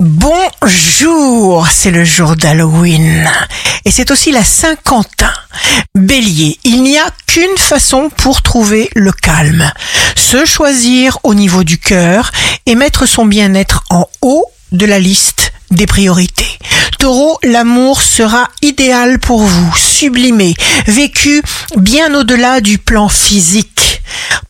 Bonjour, c'est le jour d'Halloween et c'est aussi la Saint-Quentin. Bélier, il n'y a qu'une façon pour trouver le calme. Se choisir au niveau du cœur et mettre son bien-être en haut de la liste des priorités. Taureau, l'amour sera idéal pour vous, sublimé, vécu bien au-delà du plan physique.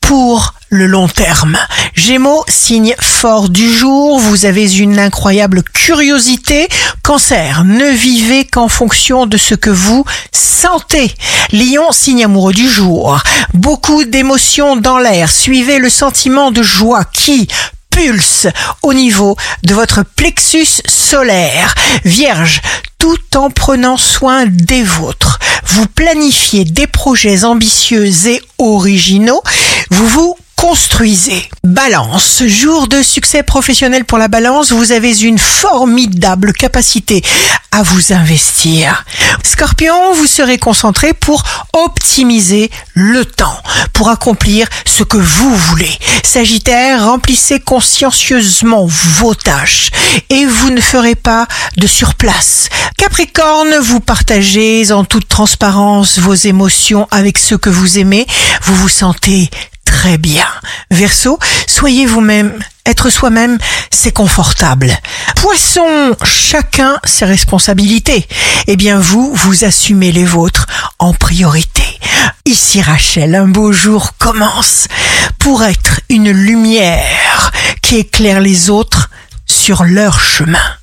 Pour le long terme. Gémeaux, signe fort du jour, vous avez une incroyable curiosité. Cancer, ne vivez qu'en fonction de ce que vous sentez. Lion, signe amoureux du jour. Beaucoup d'émotions dans l'air. Suivez le sentiment de joie qui pulse au niveau de votre plexus solaire. Vierge, tout en prenant soin des vôtres. Vous planifiez des projets ambitieux et originaux. Vous vous construisez. Balance, jour de succès professionnel pour la balance, vous avez une formidable capacité à vous investir. Scorpion, vous serez concentré pour optimiser le temps, pour accomplir ce que vous voulez. Sagittaire, remplissez consciencieusement vos tâches et vous ne ferez pas de surplace. Capricorne, vous partagez en toute transparence vos émotions avec ceux que vous aimez. Vous vous sentez très bien. Verseau, soyez vous-même. Être soi-même, c'est confortable. Poisson, chacun ses responsabilités. Eh bien, vous, vous assumez les vôtres en priorité. Ici Rachel, un beau jour commence pour être une lumière qui éclaire les autres sur leur chemin.